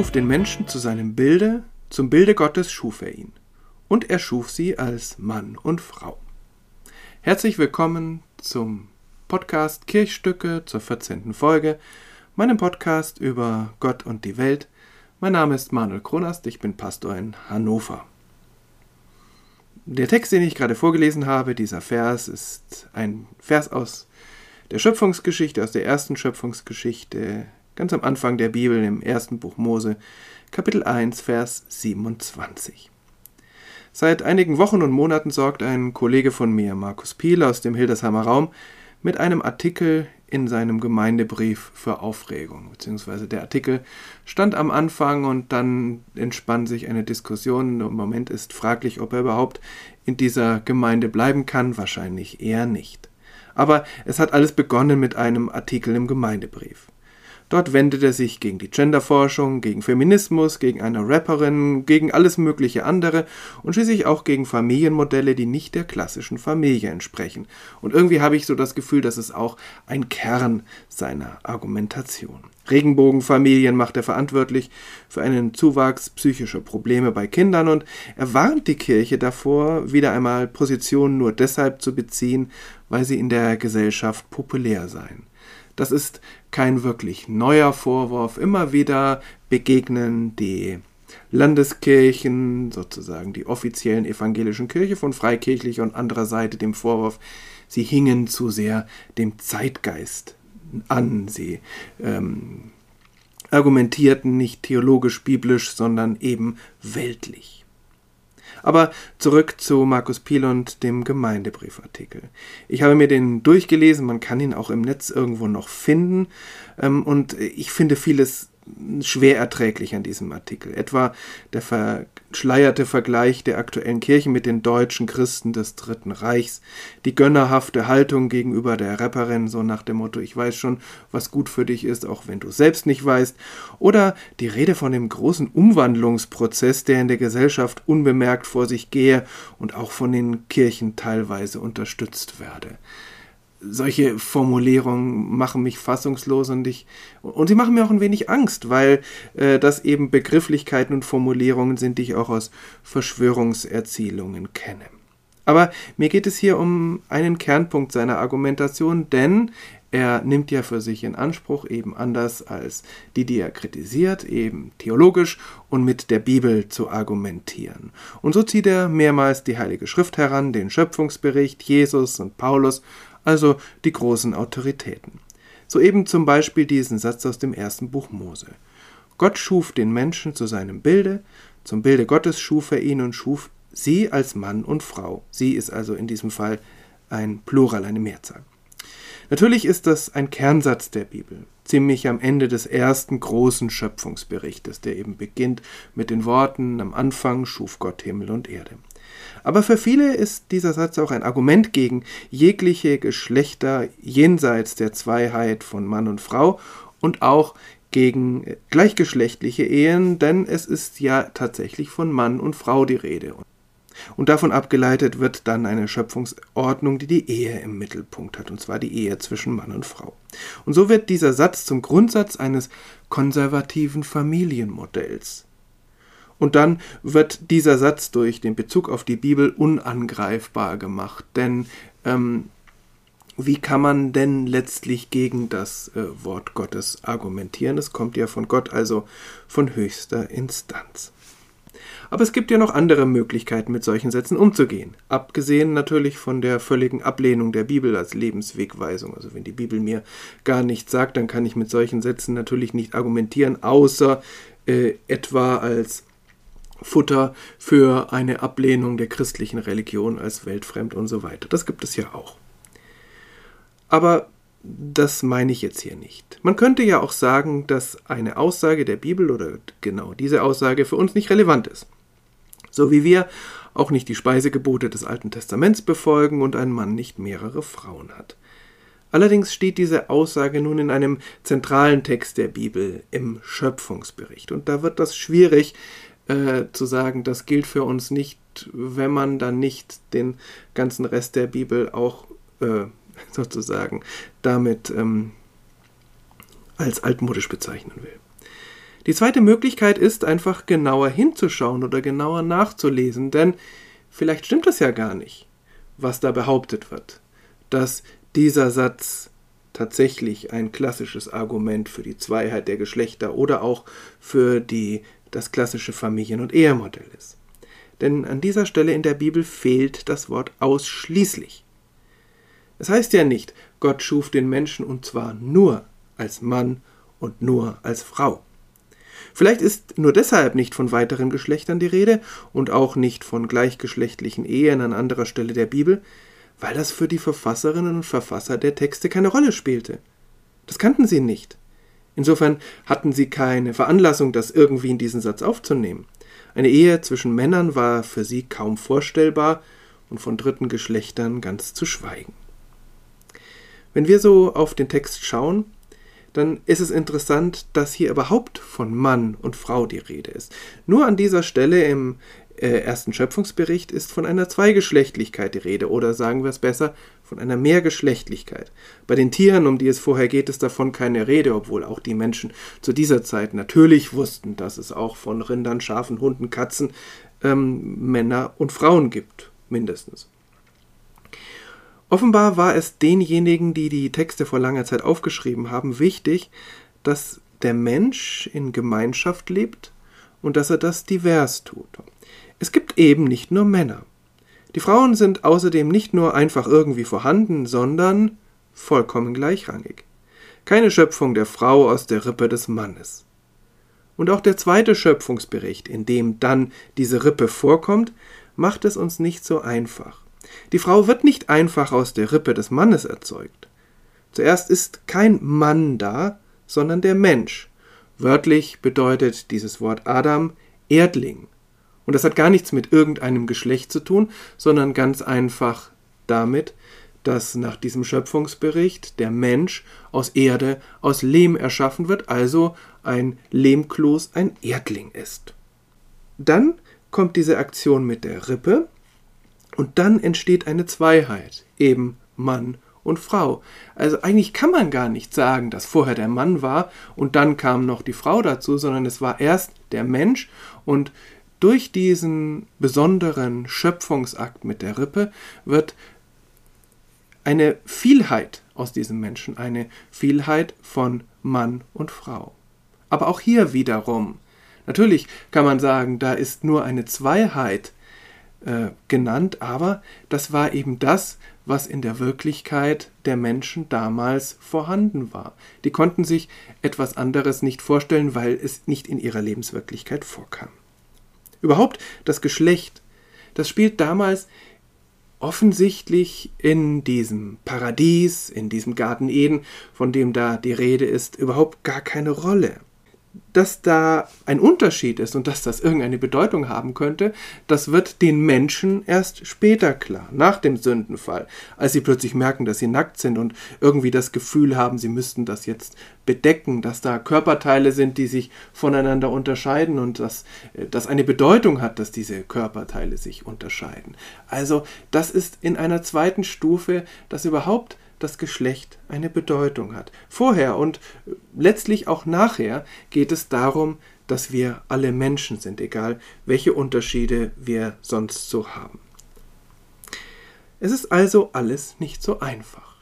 schuf den Menschen zu seinem Bilde, zum Bilde Gottes schuf er ihn. Und er schuf sie als Mann und Frau. Herzlich willkommen zum Podcast Kirchstücke zur 14. Folge, meinem Podcast über Gott und die Welt. Mein Name ist Manuel Kronast, ich bin Pastor in Hannover. Der Text, den ich gerade vorgelesen habe, dieser Vers, ist ein Vers aus der Schöpfungsgeschichte, aus der ersten Schöpfungsgeschichte ganz am Anfang der Bibel im ersten Buch Mose, Kapitel 1, Vers 27. Seit einigen Wochen und Monaten sorgt ein Kollege von mir, Markus Piel aus dem Hildesheimer Raum, mit einem Artikel in seinem Gemeindebrief für Aufregung. Beziehungsweise der Artikel stand am Anfang und dann entspann sich eine Diskussion. Im Moment ist fraglich, ob er überhaupt in dieser Gemeinde bleiben kann. Wahrscheinlich eher nicht. Aber es hat alles begonnen mit einem Artikel im Gemeindebrief. Dort wendet er sich gegen die Genderforschung, gegen Feminismus, gegen eine Rapperin, gegen alles mögliche andere und schließlich auch gegen Familienmodelle, die nicht der klassischen Familie entsprechen. Und irgendwie habe ich so das Gefühl, dass es auch ein Kern seiner Argumentation. Regenbogenfamilien macht er verantwortlich für einen Zuwachs psychischer Probleme bei Kindern und er warnt die Kirche davor, wieder einmal Positionen nur deshalb zu beziehen, weil sie in der Gesellschaft populär seien. Das ist kein wirklich neuer Vorwurf. Immer wieder begegnen die Landeskirchen, sozusagen die offiziellen evangelischen Kirche von freikirchlicher und anderer Seite dem Vorwurf, sie hingen zu sehr dem Zeitgeist an. Sie ähm, argumentierten nicht theologisch-biblisch, sondern eben weltlich. Aber zurück zu Markus Piel und dem Gemeindebriefartikel. Ich habe mir den durchgelesen, man kann ihn auch im Netz irgendwo noch finden ähm, und ich finde vieles schwer erträglich an diesem Artikel. Etwa der verschleierte Vergleich der aktuellen Kirchen mit den deutschen Christen des Dritten Reichs, die gönnerhafte Haltung gegenüber der Rapperin, so nach dem Motto, ich weiß schon, was gut für dich ist, auch wenn du selbst nicht weißt, oder die Rede von dem großen Umwandlungsprozess, der in der Gesellschaft unbemerkt vor sich gehe und auch von den Kirchen teilweise unterstützt werde solche Formulierungen machen mich fassungslos und ich und sie machen mir auch ein wenig Angst, weil äh, das eben Begrifflichkeiten und Formulierungen sind, die ich auch aus Verschwörungserzählungen kenne. Aber mir geht es hier um einen Kernpunkt seiner Argumentation, denn er nimmt ja für sich in Anspruch, eben anders als die, die er kritisiert, eben theologisch und mit der Bibel zu argumentieren. Und so zieht er mehrmals die Heilige Schrift heran, den Schöpfungsbericht, Jesus und Paulus also die großen Autoritäten. Soeben zum Beispiel diesen Satz aus dem ersten Buch Mose. Gott schuf den Menschen zu seinem Bilde, zum Bilde Gottes schuf er ihn und schuf sie als Mann und Frau. Sie ist also in diesem Fall ein Plural, eine Mehrzahl. Natürlich ist das ein Kernsatz der Bibel, ziemlich am Ende des ersten großen Schöpfungsberichtes, der eben beginnt mit den Worten Am Anfang schuf Gott Himmel und Erde. Aber für viele ist dieser Satz auch ein Argument gegen jegliche Geschlechter jenseits der Zweiheit von Mann und Frau und auch gegen gleichgeschlechtliche Ehen, denn es ist ja tatsächlich von Mann und Frau die Rede. Und davon abgeleitet wird dann eine Schöpfungsordnung, die die Ehe im Mittelpunkt hat, und zwar die Ehe zwischen Mann und Frau. Und so wird dieser Satz zum Grundsatz eines konservativen Familienmodells. Und dann wird dieser Satz durch den Bezug auf die Bibel unangreifbar gemacht. Denn ähm, wie kann man denn letztlich gegen das äh, Wort Gottes argumentieren? Es kommt ja von Gott, also von höchster Instanz. Aber es gibt ja noch andere Möglichkeiten, mit solchen Sätzen umzugehen. Abgesehen natürlich von der völligen Ablehnung der Bibel als Lebenswegweisung. Also wenn die Bibel mir gar nichts sagt, dann kann ich mit solchen Sätzen natürlich nicht argumentieren, außer äh, etwa als Futter für eine Ablehnung der christlichen Religion als weltfremd und so weiter. Das gibt es ja auch. Aber das meine ich jetzt hier nicht. Man könnte ja auch sagen, dass eine Aussage der Bibel oder genau diese Aussage für uns nicht relevant ist. So wie wir auch nicht die Speisegebote des Alten Testaments befolgen und ein Mann nicht mehrere Frauen hat. Allerdings steht diese Aussage nun in einem zentralen Text der Bibel, im Schöpfungsbericht. Und da wird das schwierig, äh, zu sagen, das gilt für uns nicht, wenn man dann nicht den ganzen Rest der Bibel auch äh, sozusagen damit ähm, als altmodisch bezeichnen will. Die zweite Möglichkeit ist einfach genauer hinzuschauen oder genauer nachzulesen, denn vielleicht stimmt es ja gar nicht, was da behauptet wird, dass dieser Satz tatsächlich ein klassisches Argument für die Zweiheit der Geschlechter oder auch für die, das klassische Familien- und Ehemodell ist. Denn an dieser Stelle in der Bibel fehlt das Wort ausschließlich. Es heißt ja nicht, Gott schuf den Menschen und zwar nur als Mann und nur als Frau. Vielleicht ist nur deshalb nicht von weiteren Geschlechtern die Rede und auch nicht von gleichgeschlechtlichen Ehen an anderer Stelle der Bibel, weil das für die Verfasserinnen und Verfasser der Texte keine Rolle spielte. Das kannten sie nicht. Insofern hatten sie keine Veranlassung, das irgendwie in diesen Satz aufzunehmen. Eine Ehe zwischen Männern war für sie kaum vorstellbar und von dritten Geschlechtern ganz zu schweigen. Wenn wir so auf den Text schauen, dann ist es interessant, dass hier überhaupt von Mann und Frau die Rede ist. Nur an dieser Stelle im äh, ersten Schöpfungsbericht ist von einer Zweigeschlechtlichkeit die Rede oder sagen wir es besser, von einer Mehrgeschlechtlichkeit. Bei den Tieren, um die es vorher geht, ist davon keine Rede, obwohl auch die Menschen zu dieser Zeit natürlich wussten, dass es auch von Rindern, Schafen, Hunden, Katzen ähm, Männer und Frauen gibt, mindestens. Offenbar war es denjenigen, die die Texte vor langer Zeit aufgeschrieben haben, wichtig, dass der Mensch in Gemeinschaft lebt und dass er das divers tut. Es gibt eben nicht nur Männer. Die Frauen sind außerdem nicht nur einfach irgendwie vorhanden, sondern vollkommen gleichrangig. Keine Schöpfung der Frau aus der Rippe des Mannes. Und auch der zweite Schöpfungsbericht, in dem dann diese Rippe vorkommt, macht es uns nicht so einfach. Die Frau wird nicht einfach aus der Rippe des Mannes erzeugt. Zuerst ist kein Mann da, sondern der Mensch. Wörtlich bedeutet dieses Wort Adam Erdling. Und das hat gar nichts mit irgendeinem Geschlecht zu tun, sondern ganz einfach damit, dass nach diesem Schöpfungsbericht der Mensch aus Erde, aus Lehm erschaffen wird, also ein Lehmkloß, ein Erdling ist. Dann kommt diese Aktion mit der Rippe, und dann entsteht eine Zweiheit, eben Mann und Frau. Also eigentlich kann man gar nicht sagen, dass vorher der Mann war und dann kam noch die Frau dazu, sondern es war erst der Mensch und durch diesen besonderen Schöpfungsakt mit der Rippe wird eine Vielheit aus diesem Menschen, eine Vielheit von Mann und Frau. Aber auch hier wiederum, natürlich kann man sagen, da ist nur eine Zweiheit äh, genannt, aber das war eben das, was in der Wirklichkeit der Menschen damals vorhanden war. Die konnten sich etwas anderes nicht vorstellen, weil es nicht in ihrer Lebenswirklichkeit vorkam. Überhaupt das Geschlecht, das spielt damals offensichtlich in diesem Paradies, in diesem Garten Eden, von dem da die Rede ist, überhaupt gar keine Rolle dass da ein Unterschied ist und dass das irgendeine Bedeutung haben könnte, das wird den Menschen erst später klar, nach dem Sündenfall, als sie plötzlich merken, dass sie nackt sind und irgendwie das Gefühl haben, sie müssten das jetzt bedecken, dass da Körperteile sind, die sich voneinander unterscheiden und dass das eine Bedeutung hat, dass diese Körperteile sich unterscheiden. Also das ist in einer zweiten Stufe, dass überhaupt das Geschlecht eine Bedeutung hat. Vorher und letztlich auch nachher geht es darum, dass wir alle Menschen sind, egal welche Unterschiede wir sonst so haben. Es ist also alles nicht so einfach.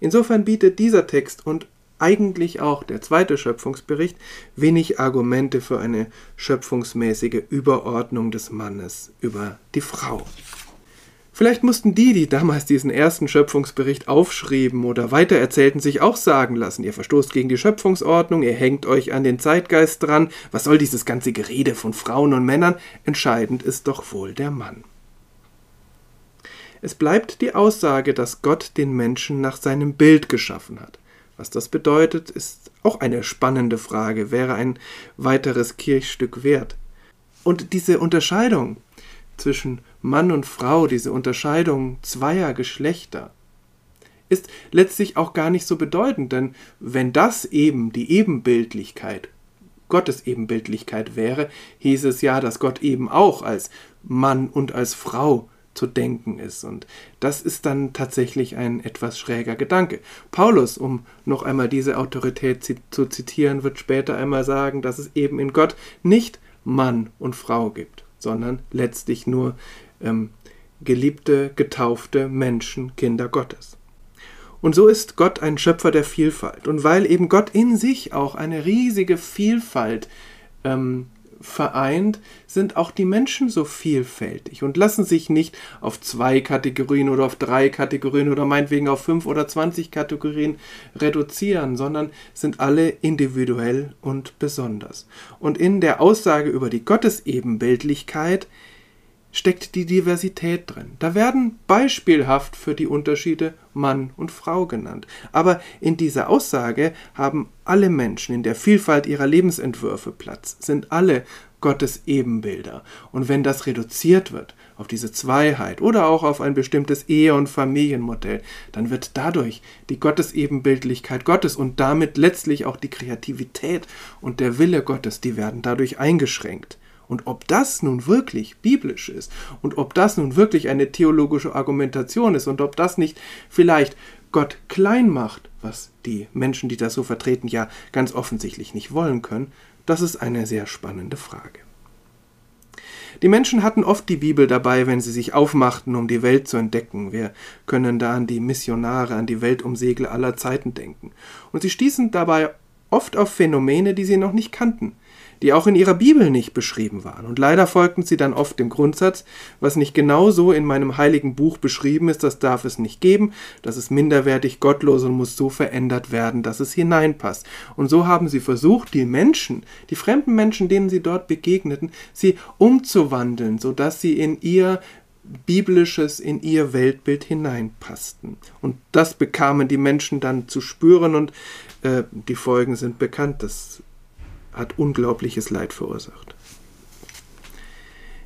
Insofern bietet dieser Text und eigentlich auch der zweite Schöpfungsbericht wenig Argumente für eine schöpfungsmäßige Überordnung des Mannes über die Frau. Vielleicht mussten die, die damals diesen ersten Schöpfungsbericht aufschrieben oder weitererzählten, sich auch sagen lassen, ihr verstoßt gegen die Schöpfungsordnung, ihr hängt euch an den Zeitgeist dran, was soll dieses ganze Gerede von Frauen und Männern? Entscheidend ist doch wohl der Mann. Es bleibt die Aussage, dass Gott den Menschen nach seinem Bild geschaffen hat. Was das bedeutet, ist auch eine spannende Frage, wäre ein weiteres Kirchstück wert. Und diese Unterscheidung zwischen Mann und Frau, diese Unterscheidung zweier Geschlechter, ist letztlich auch gar nicht so bedeutend, denn wenn das eben die Ebenbildlichkeit, Gottes Ebenbildlichkeit wäre, hieß es ja, dass Gott eben auch als Mann und als Frau zu denken ist. Und das ist dann tatsächlich ein etwas schräger Gedanke. Paulus, um noch einmal diese Autorität zu zitieren, wird später einmal sagen, dass es eben in Gott nicht Mann und Frau gibt, sondern letztlich nur ähm, geliebte, getaufte Menschen, Kinder Gottes. Und so ist Gott ein Schöpfer der Vielfalt. Und weil eben Gott in sich auch eine riesige Vielfalt ähm, vereint, sind auch die Menschen so vielfältig und lassen sich nicht auf zwei Kategorien oder auf drei Kategorien oder meinetwegen auf fünf oder zwanzig Kategorien reduzieren, sondern sind alle individuell und besonders. Und in der Aussage über die Gottesebenbildlichkeit steckt die Diversität drin. Da werden beispielhaft für die Unterschiede Mann und Frau genannt. Aber in dieser Aussage haben alle Menschen in der Vielfalt ihrer Lebensentwürfe Platz, sind alle Gottes Ebenbilder. Und wenn das reduziert wird auf diese Zweiheit oder auch auf ein bestimmtes Ehe- und Familienmodell, dann wird dadurch die Gottesebenbildlichkeit Gottes und damit letztlich auch die Kreativität und der Wille Gottes, die werden dadurch eingeschränkt. Und ob das nun wirklich biblisch ist und ob das nun wirklich eine theologische Argumentation ist und ob das nicht vielleicht Gott klein macht, was die Menschen, die das so vertreten, ja ganz offensichtlich nicht wollen können, das ist eine sehr spannende Frage. Die Menschen hatten oft die Bibel dabei, wenn sie sich aufmachten, um die Welt zu entdecken. Wir können da an die Missionare, an die Weltumsegler aller Zeiten denken. Und sie stießen dabei oft auf Phänomene, die sie noch nicht kannten die auch in ihrer Bibel nicht beschrieben waren. Und leider folgten sie dann oft dem Grundsatz, was nicht genau so in meinem heiligen Buch beschrieben ist, das darf es nicht geben, das ist minderwertig, gottlos und muss so verändert werden, dass es hineinpasst. Und so haben sie versucht, die Menschen, die fremden Menschen, denen sie dort begegneten, sie umzuwandeln, sodass sie in ihr biblisches in ihr Weltbild hineinpassten. Und das bekamen die Menschen dann zu spüren und äh, die Folgen sind bekannt. Das hat unglaubliches Leid verursacht.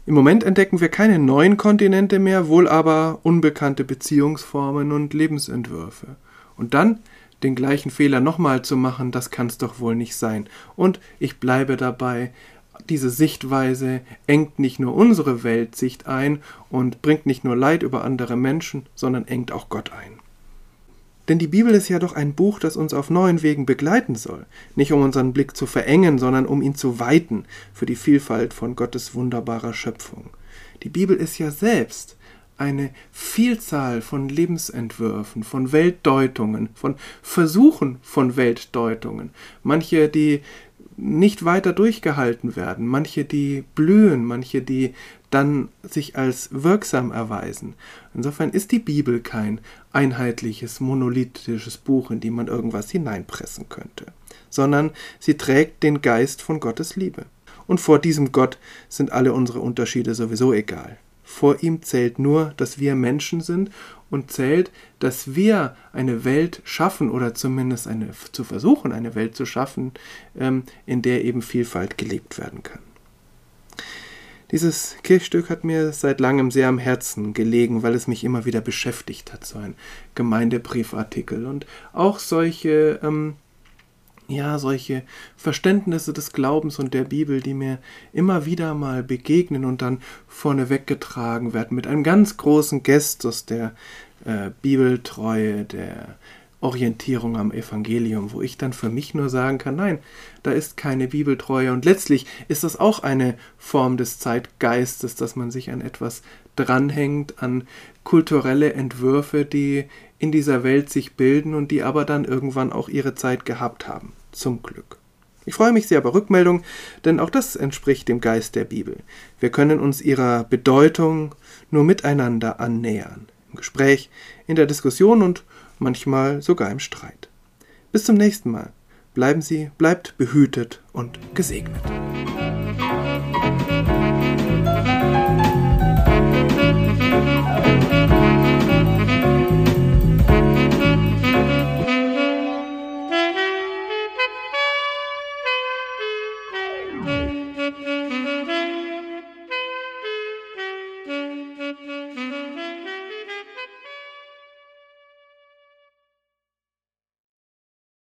Im Moment entdecken wir keine neuen Kontinente mehr, wohl aber unbekannte Beziehungsformen und Lebensentwürfe. Und dann den gleichen Fehler nochmal zu machen, das kann es doch wohl nicht sein. Und ich bleibe dabei, diese Sichtweise engt nicht nur unsere Weltsicht ein und bringt nicht nur Leid über andere Menschen, sondern engt auch Gott ein. Denn die Bibel ist ja doch ein Buch, das uns auf neuen Wegen begleiten soll, nicht um unseren Blick zu verengen, sondern um ihn zu weiten für die Vielfalt von Gottes wunderbarer Schöpfung. Die Bibel ist ja selbst eine Vielzahl von Lebensentwürfen, von Weltdeutungen, von Versuchen von Weltdeutungen, manche, die nicht weiter durchgehalten werden, manche, die blühen, manche, die dann sich als wirksam erweisen. Insofern ist die Bibel kein einheitliches, monolithisches Buch, in dem man irgendwas hineinpressen könnte, sondern sie trägt den Geist von Gottes Liebe. Und vor diesem Gott sind alle unsere Unterschiede sowieso egal. Vor ihm zählt nur, dass wir Menschen sind und zählt, dass wir eine Welt schaffen oder zumindest eine, zu versuchen, eine Welt zu schaffen, ähm, in der eben Vielfalt gelebt werden kann. Dieses Kirchstück hat mir seit langem sehr am Herzen gelegen, weil es mich immer wieder beschäftigt hat, so ein Gemeindebriefartikel. Und auch solche, ähm, ja, solche Verständnisse des Glaubens und der Bibel, die mir immer wieder mal begegnen und dann vorne weggetragen werden mit einem ganz großen Gestus der äh, Bibeltreue, der Orientierung am Evangelium, wo ich dann für mich nur sagen kann, nein, da ist keine Bibeltreue. Und letztlich ist das auch eine Form des Zeitgeistes, dass man sich an etwas dranhängt, an kulturelle Entwürfe, die in dieser Welt sich bilden und die aber dann irgendwann auch ihre Zeit gehabt haben. Zum Glück. Ich freue mich sehr über Rückmeldung, denn auch das entspricht dem Geist der Bibel. Wir können uns ihrer Bedeutung nur miteinander annähern. Im Gespräch, in der Diskussion und manchmal sogar im Streit. Bis zum nächsten Mal. Bleiben Sie, bleibt behütet und gesegnet.